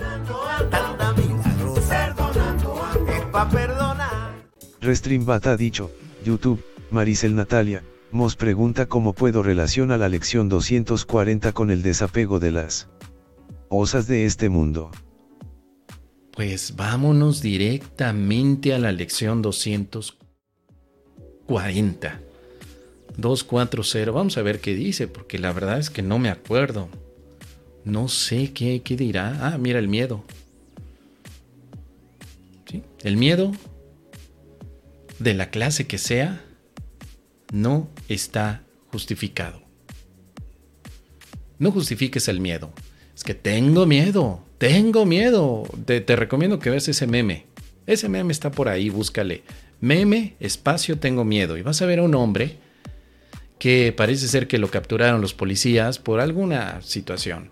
Tanta milagrosa. Dicho, YouTube, Maricel Natalia, Mos pregunta cómo puedo relacionar la lección 240 con el desapego de las osas de este mundo. Pues vámonos directamente a la lección 240. 240. Vamos a ver qué dice, porque la verdad es que no me acuerdo. No sé qué, dirá. Ah, mira el miedo. ¿Sí? El miedo, de la clase que sea, no está justificado. No justifiques el miedo. Es que tengo miedo, tengo miedo. Te, te, recomiendo que veas ese meme. Ese meme está por ahí, búscale. Meme, espacio, tengo miedo. Y vas a ver a un hombre que parece ser que lo capturaron los policías por alguna situación.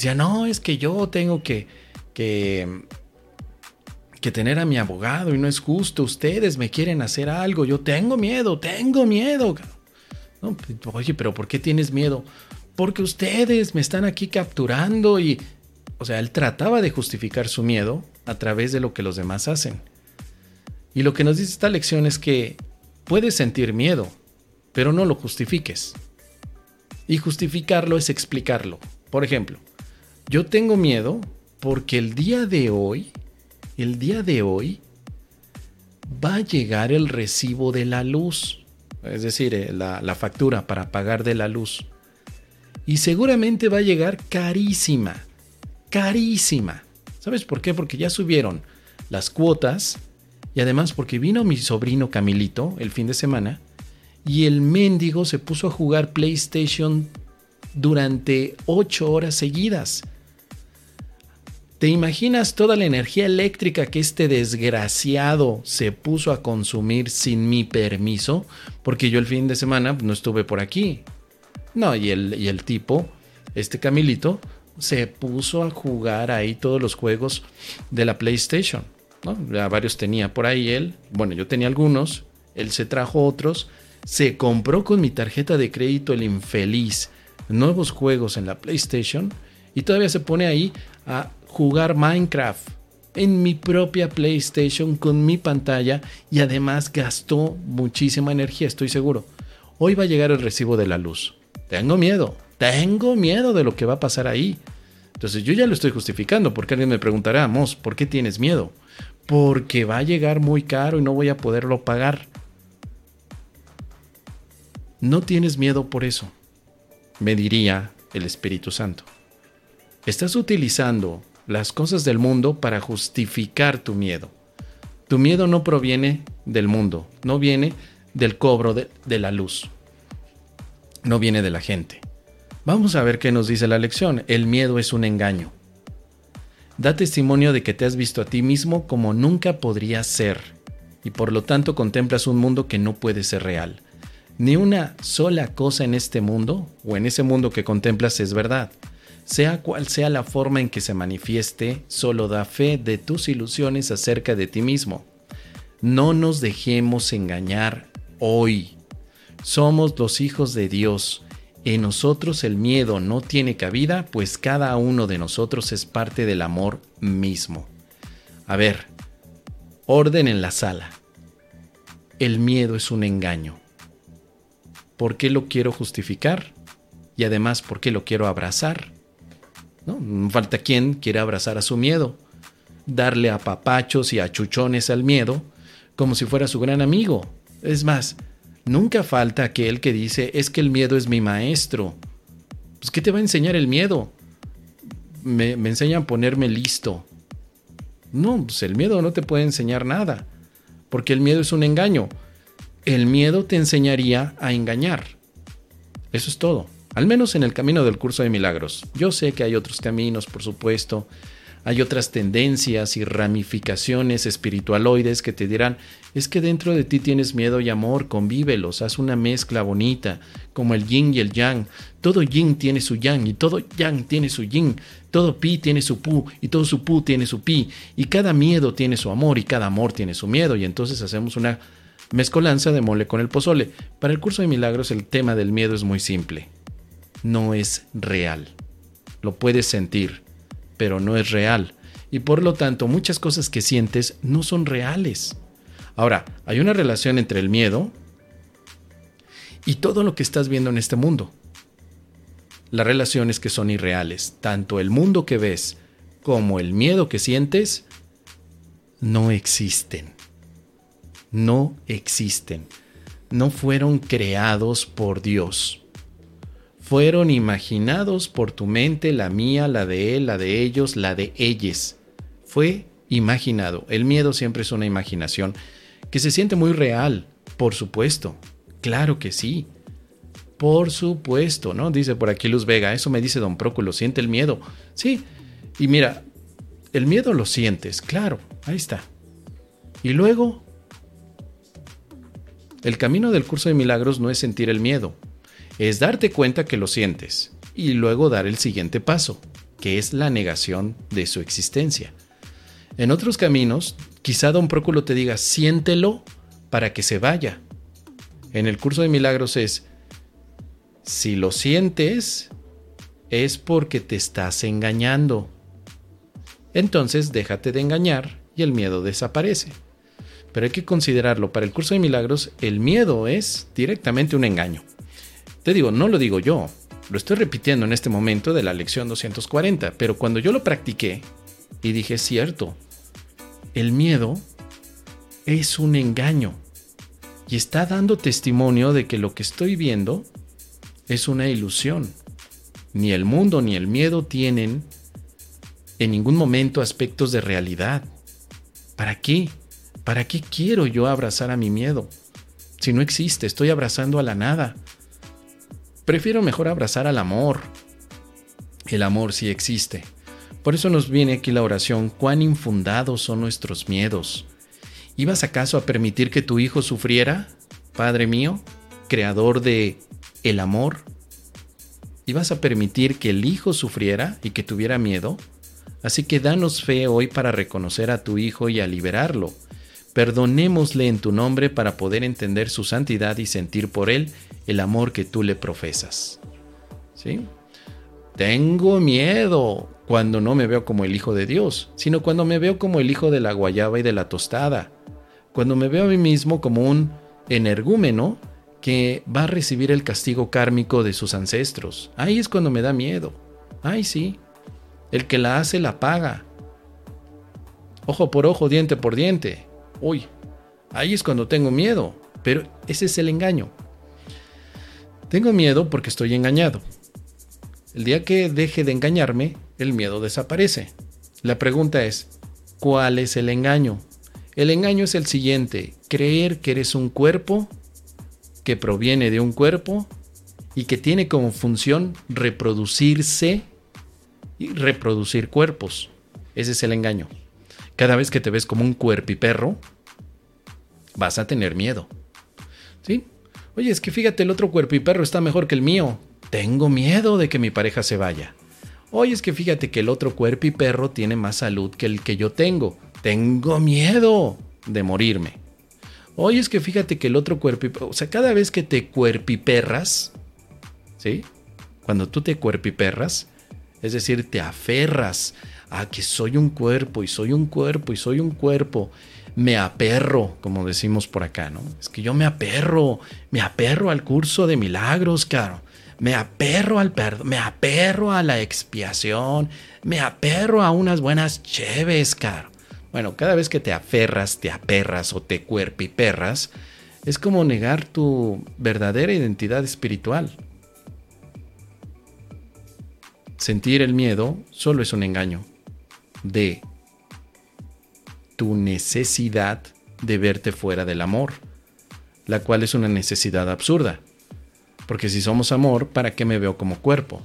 Decía, no, es que yo tengo que, que, que tener a mi abogado y no es justo. Ustedes me quieren hacer algo. Yo tengo miedo, tengo miedo. No, oye, pero ¿por qué tienes miedo? Porque ustedes me están aquí capturando y... O sea, él trataba de justificar su miedo a través de lo que los demás hacen. Y lo que nos dice esta lección es que puedes sentir miedo, pero no lo justifiques. Y justificarlo es explicarlo. Por ejemplo, yo tengo miedo porque el día de hoy, el día de hoy, va a llegar el recibo de la luz, es decir, eh, la, factura para pagar de la luz. Y seguramente va a llegar carísima, carísima. ¿Sabes por qué? Porque ya subieron las cuotas y además porque vino mi sobrino Camilito el fin de semana y el mendigo se puso a jugar PlayStation durante 8 horas seguidas. ¿Te imaginas toda la energía eléctrica que este desgraciado se puso a consumir sin mi permiso? Porque yo el fin de semana no estuve por aquí. No, y el, y el tipo, este Camilito, se puso a jugar ahí todos los juegos de la PlayStation. Ya varios tenía por ahí él. Bueno, yo tenía algunos. Él se trajo otros se compró con mi tarjeta de crédito el infeliz nuevos juegos en la PlayStation y todavía se pone ahí a jugar Minecraft en mi propia PlayStation con mi pantalla y además gastó muchísima energía, estoy seguro. Hoy va a llegar el recibo de la luz. Tengo miedo, tengo miedo de lo que va a pasar ahí. Entonces yo ya lo estoy justificando porque alguien me preguntará, Mos, ¿por qué tienes miedo? Porque va a llegar muy caro y no voy a poderlo pagar. No tienes miedo por eso, me diría el Espíritu Santo. Estás utilizando las cosas del mundo para justificar tu miedo. Tu miedo no proviene del mundo, no viene del cobro de, la luz, no viene de la gente. Vamos a ver qué nos dice la lección. El miedo es un engaño. Da testimonio de que te has visto a ti mismo como nunca podrías ser y por lo tanto contemplas un mundo que no puede ser real. Ni una sola cosa en este mundo o en ese mundo que contemplas es verdad. Sea cual sea la forma en que se manifieste, solo da fe de tus ilusiones acerca de ti mismo. No nos dejemos engañar hoy. Somos los hijos de Dios. En nosotros el miedo no tiene cabida, pues cada uno de nosotros es parte del amor mismo. A ver, orden en la sala. El miedo es un engaño. ¿Por qué lo quiero justificar? Y además, ¿por qué lo quiero abrazar? Falta quien quiera abrazar a su miedo, darle a papachos y a chuchones al miedo como si fuera su gran amigo. Es más, nunca falta aquel que dice, es que el miedo es mi maestro. Pues, ¿qué te va a enseñar el miedo? Me, me enseñan a ponerme listo. No, pues el miedo no te puede enseñar nada, porque el miedo es un engaño el miedo te enseñaría a engañar. Eso es todo. Al menos en el camino del curso de milagros. Yo sé que hay otros caminos, por supuesto. Hay otras tendencias y ramificaciones espiritualoides que te dirán, es que dentro de ti tienes miedo y amor, convívelos, haz una mezcla bonita, como el yin y el yang. Todo yin tiene su yang y todo yang tiene su yin. Todo pi tiene su pu y todo su pu tiene su pi. Y cada miedo tiene su amor y cada amor tiene su miedo. Y entonces hacemos una mezcolanza de mole con el pozole. Para el curso de milagros el tema del miedo es muy simple. No es real. Lo puedes sentir, pero no es real. Y por lo tanto, muchas cosas que sientes no son reales. Ahora, hay una relación entre el miedo y todo lo que estás viendo en este mundo. Las relaciones que son irreales, tanto el mundo que ves como el miedo que sientes, no existen. No existen. No fueron creados por Dios. Fueron imaginados por tu mente, la mía, la de él, la de ellos, la de ellas. Fue imaginado. El miedo siempre es una imaginación que se siente muy real, por supuesto. Claro que sí. Por supuesto, ¿no? Dice por aquí Luz Vega, eso me dice Don Próculo, siente el miedo. Sí, y mira, el miedo lo sientes, claro, ahí está. Y luego, el camino del curso de milagros no es sentir el miedo, es darte cuenta que lo sientes y luego dar el siguiente paso, que es la negación de su existencia. En otros caminos, quizá Don Próculo te diga, siéntelo para que se vaya. En el curso de milagros es, si lo sientes, es porque te estás engañando. Entonces déjate de engañar y el miedo desaparece. Pero hay que considerarlo, para el curso de milagros el miedo es directamente un engaño. Te digo, no lo digo yo, lo estoy repitiendo en este momento de la lección 240, pero cuando yo lo practiqué y dije, cierto, el miedo es un engaño y está dando testimonio de que lo que estoy viendo es una ilusión. Ni el mundo ni el miedo tienen en ningún momento aspectos de realidad. ¿Para qué? ¿Para qué quiero yo abrazar a mi miedo? Si no existe, estoy abrazando a la nada. Prefiero mejor abrazar al amor. El amor sí existe. Por eso nos viene aquí la oración, cuán infundados son nuestros miedos. ¿Ibas acaso a permitir que tu hijo sufriera, Padre mío, creador de el amor? ¿Ibas a permitir que el hijo sufriera y que tuviera miedo? Así que danos fe hoy para reconocer a tu Hijo y a liberarlo. Perdonémosle en tu nombre para poder entender su santidad y sentir por él el amor que tú le profesas. ¿Sí? Tengo miedo cuando no me veo como el Hijo de Dios, sino cuando me veo como el Hijo de la guayaba y de la tostada. Cuando me veo a mí mismo como un energúmeno que va a recibir el castigo kármico de sus ancestros. Ahí es cuando me da miedo. Ay, sí. El que la hace la paga. Ojo por ojo, diente por diente. Uy, ahí es cuando tengo miedo. Pero ese es el engaño. Tengo miedo porque estoy engañado. El día que deje de engañarme, el miedo desaparece. La pregunta es, ¿cuál es el engaño? El engaño es el siguiente, creer que eres un cuerpo que proviene de un cuerpo y que tiene como función reproducirse y reproducir cuerpos. Ese es el engaño. Cada vez que te ves como un cuerpiperro, vas a tener miedo. ¿Sí? Oye, es que fíjate, el otro cuerpiperro está mejor que el mío. Tengo miedo de que mi pareja se vaya. Oye, es que fíjate que el otro cuerpiperro tiene más salud que el que yo tengo. Tengo miedo de morirme. Oye, es que fíjate que el otro cuerpiperro, o sea, cada vez que te cuerpiperras, ¿sí? Cuando tú te cuerpiperras, es decir, te aferras a que soy un cuerpo y soy un cuerpo y soy un cuerpo. Me aperro, como decimos por acá, ¿no? Es que yo me aperro, me aperro al curso de milagros, claro. Me aperro al perdón, me aperro a la expiación, me aperro a unas buenas cheves, caro. Bueno, cada vez que te aferras, te aperras o te cuerpiperras, es como negar tu verdadera identidad espiritual. Sentir el miedo solo es un engaño de tu necesidad de verte fuera del amor, la cual es una necesidad absurda. Porque si somos amor, ¿para qué me veo como cuerpo?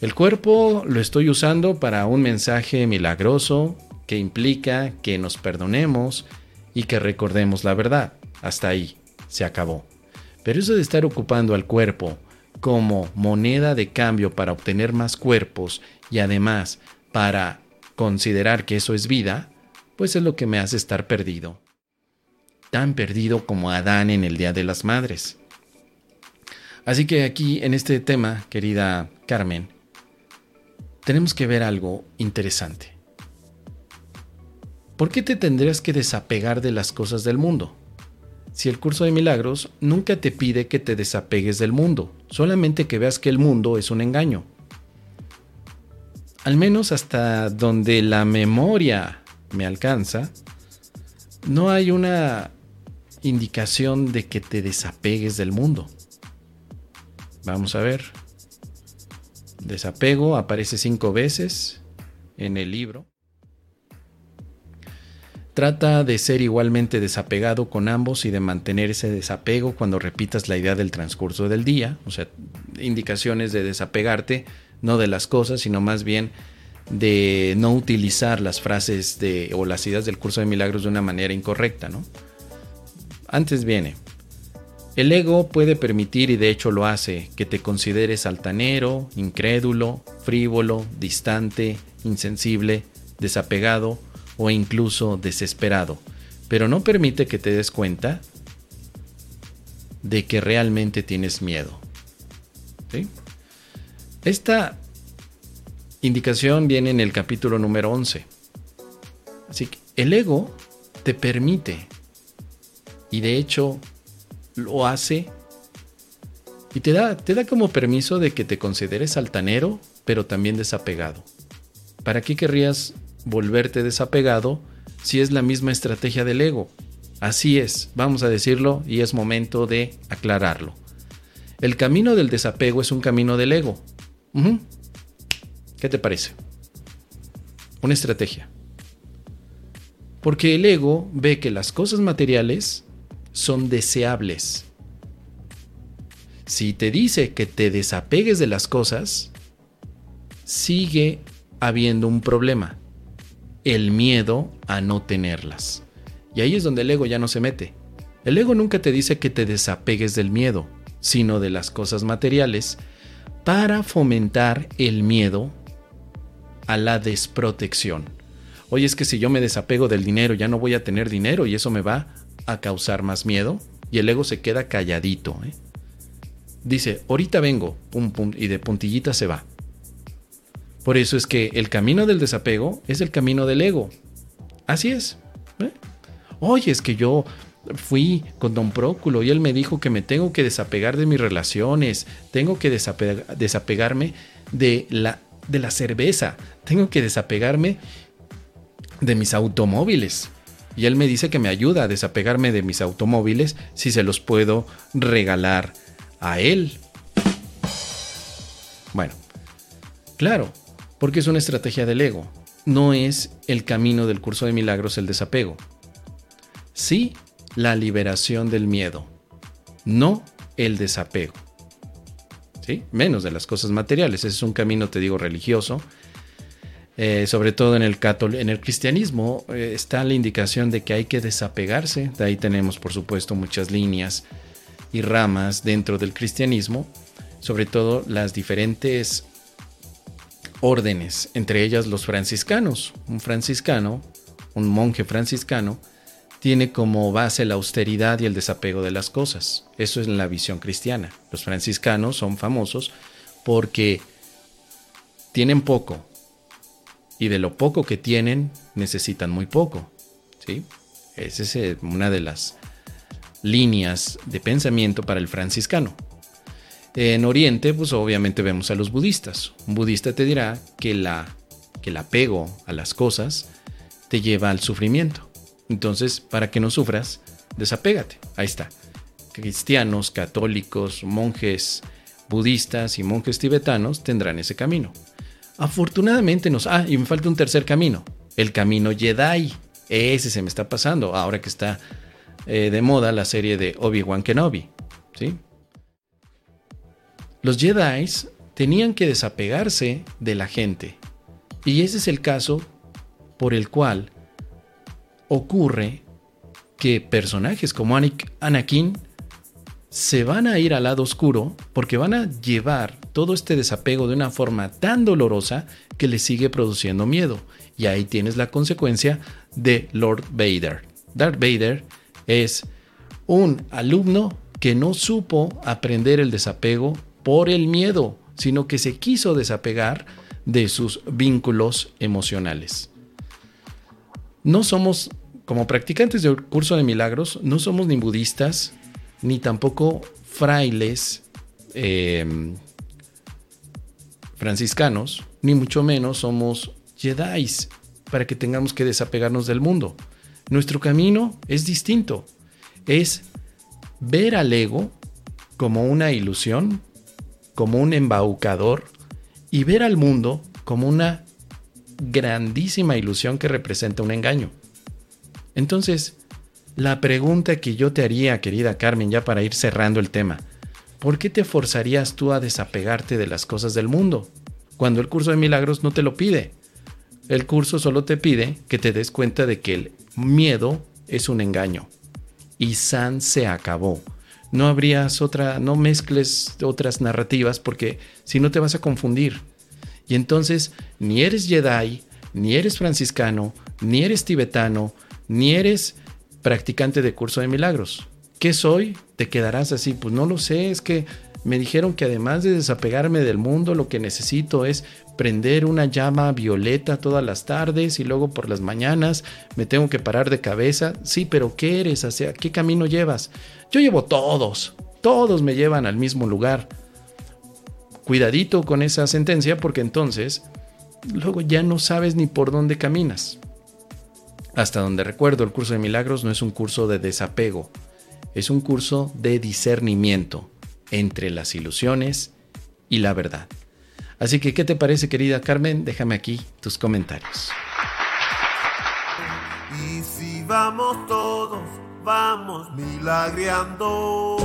El cuerpo lo estoy usando para un mensaje milagroso que implica que nos perdonemos y que recordemos la verdad. Hasta ahí, se acabó. Pero eso de estar ocupando al cuerpo como moneda de cambio para obtener más cuerpos y además para considerar que eso es vida, pues es lo que me hace estar perdido. Tan perdido como Adán en el Día de las Madres. Así que aquí en este tema, querida Carmen, tenemos que ver algo interesante. ¿por qué te tendrías que desapegar de las cosas del mundo? Si el curso de milagros nunca te pide que te desapegues del mundo, solamente que veas que el mundo es un engaño. Al menos hasta donde la memoria me alcanza, no hay una indicación de que te desapegues del mundo. Vamos a ver. Desapego aparece cinco veces en el libro. Trata de ser igualmente desapegado con ambos y de mantener ese desapego cuando repitas la idea del transcurso del día, o sea, indicaciones de desapegarte, no de las cosas, sino más bien de no utilizar las frases de, o las ideas del curso de milagros de una manera incorrecta, ¿no? Antes viene, el ego puede permitir, y de hecho lo hace, que te consideres altanero, incrédulo, frívolo, distante, insensible, desapegado, o incluso desesperado, pero no permite que te des cuenta de que realmente tienes miedo. Esta indicación viene en el capítulo número 11. Así que el ego te permite, y de hecho lo hace, y te da, te da como permiso de que te consideres altanero, pero también desapegado. ¿Para qué querrías volverte desapegado si es la misma estrategia del ego. Así es, vamos a decirlo y es momento de aclararlo. El camino del desapego es un camino del ego. ¿Qué te parece? Una estrategia. Porque el ego ve que las cosas materiales son deseables. Si te dice que te desapegues de las cosas, sigue habiendo un problema el miedo a no tenerlas. Y ahí es donde el ego ya no se mete. El ego nunca te dice que te desapegues del miedo, sino de las cosas materiales, para fomentar el miedo a la desprotección. Oye, es que si yo me desapego del dinero ya no voy a tener dinero y eso me va a causar más miedo. Y el ego se queda calladito. ¿eh? Dice, ahorita vengo, pum, pum, y de puntillita se va. Por eso es que el camino del desapego es el camino del ego. Así es. ¿eh? Oye, es que yo fui con don Próculo y él me dijo que me tengo que desapegar de mis relaciones, tengo que desapegarme de la, de la cerveza, tengo que desapegarme de mis automóviles. Y él me dice que me ayuda a desapegarme de mis automóviles si se los puedo regalar a él. Bueno, claro, porque es una estrategia del ego. No es el camino del curso de milagros el desapego. Sí, la liberación del miedo. No el desapego. ¿Sí? Menos de las cosas materiales. Ese es un camino, te digo, religioso. Eh, sobre todo en el, en el cristianismo eh, está la indicación de que hay que desapegarse. De ahí tenemos, por supuesto, muchas líneas y ramas dentro del cristianismo. Sobre todo las diferentes órdenes, entre ellas los franciscanos. Un franciscano, un monje franciscano, tiene como base la austeridad y el desapego de las cosas. Eso es la visión cristiana. Los franciscanos son famosos porque tienen poco y de lo poco que tienen necesitan muy poco. ¿sí? Esa es eh, una de las líneas de pensamiento para el franciscano. En Oriente, pues obviamente vemos a los budistas. Un budista te dirá que, la, que el apego a las cosas te lleva al sufrimiento. Entonces, para que no sufras, desapégate. Ahí está. Cristianos, católicos, monjes budistas y monjes tibetanos tendrán ese camino. Afortunadamente nos... Ah, y me falta un tercer camino. El camino Jedi. Ese se me está pasando ahora que está eh, de moda la serie de Obi-Wan Kenobi. ¿Sí? Los Jedi tenían que desapegarse de la gente. Y ese es el caso por el cual ocurre que personajes como Anakin se van a ir al lado oscuro porque van a llevar todo este desapego de una forma tan dolorosa que le sigue produciendo miedo. Y ahí tienes la consecuencia de Lord Vader. Darth Vader es un alumno que no supo aprender el desapego por el miedo, sino que se quiso desapegar de sus vínculos emocionales. no somos, como practicantes del curso de milagros, no somos ni budistas, ni tampoco frailes eh, franciscanos, ni mucho menos somos jedis para que tengamos que desapegarnos del mundo. Nuestro camino es distinto. Es ver al ego como una ilusión, como un embaucador, y ver al mundo como una grandísima ilusión que representa un engaño. Entonces, la pregunta que yo te haría, querida Carmen, ya para ir cerrando el tema, ¿por qué te forzarías tú a desapegarte de las cosas del mundo? Cuando el curso de milagros no te lo pide. El curso solo te pide que te des cuenta de que el miedo es un engaño. Y San se acabó. No habrías otra, no mezcles otras narrativas porque si no te vas a confundir. Y entonces ni eres Jedi, ni eres franciscano, ni eres tibetano, ni eres practicante de curso de milagros. ¿Qué soy? Te quedarás así. Pues no lo sé, es que me dijeron que además de desapegarme del mundo, lo que necesito es prender una llama violeta todas las tardes y luego por las mañanas me tengo que parar de cabeza. Sí, pero ¿qué eres? ¿Hacia qué camino llevas? Yo llevo todos. Todos me llevan al mismo lugar. Cuidadito con esa sentencia porque entonces luego ya no sabes ni por dónde caminas. Hasta donde recuerdo, el curso de milagros no es un curso de desapego, es un curso de discernimiento entre las ilusiones y la verdad. Así que, ¿qué te parece, querida Carmen? Déjame aquí tus comentarios. Y si vamos todos, vamos milagreando.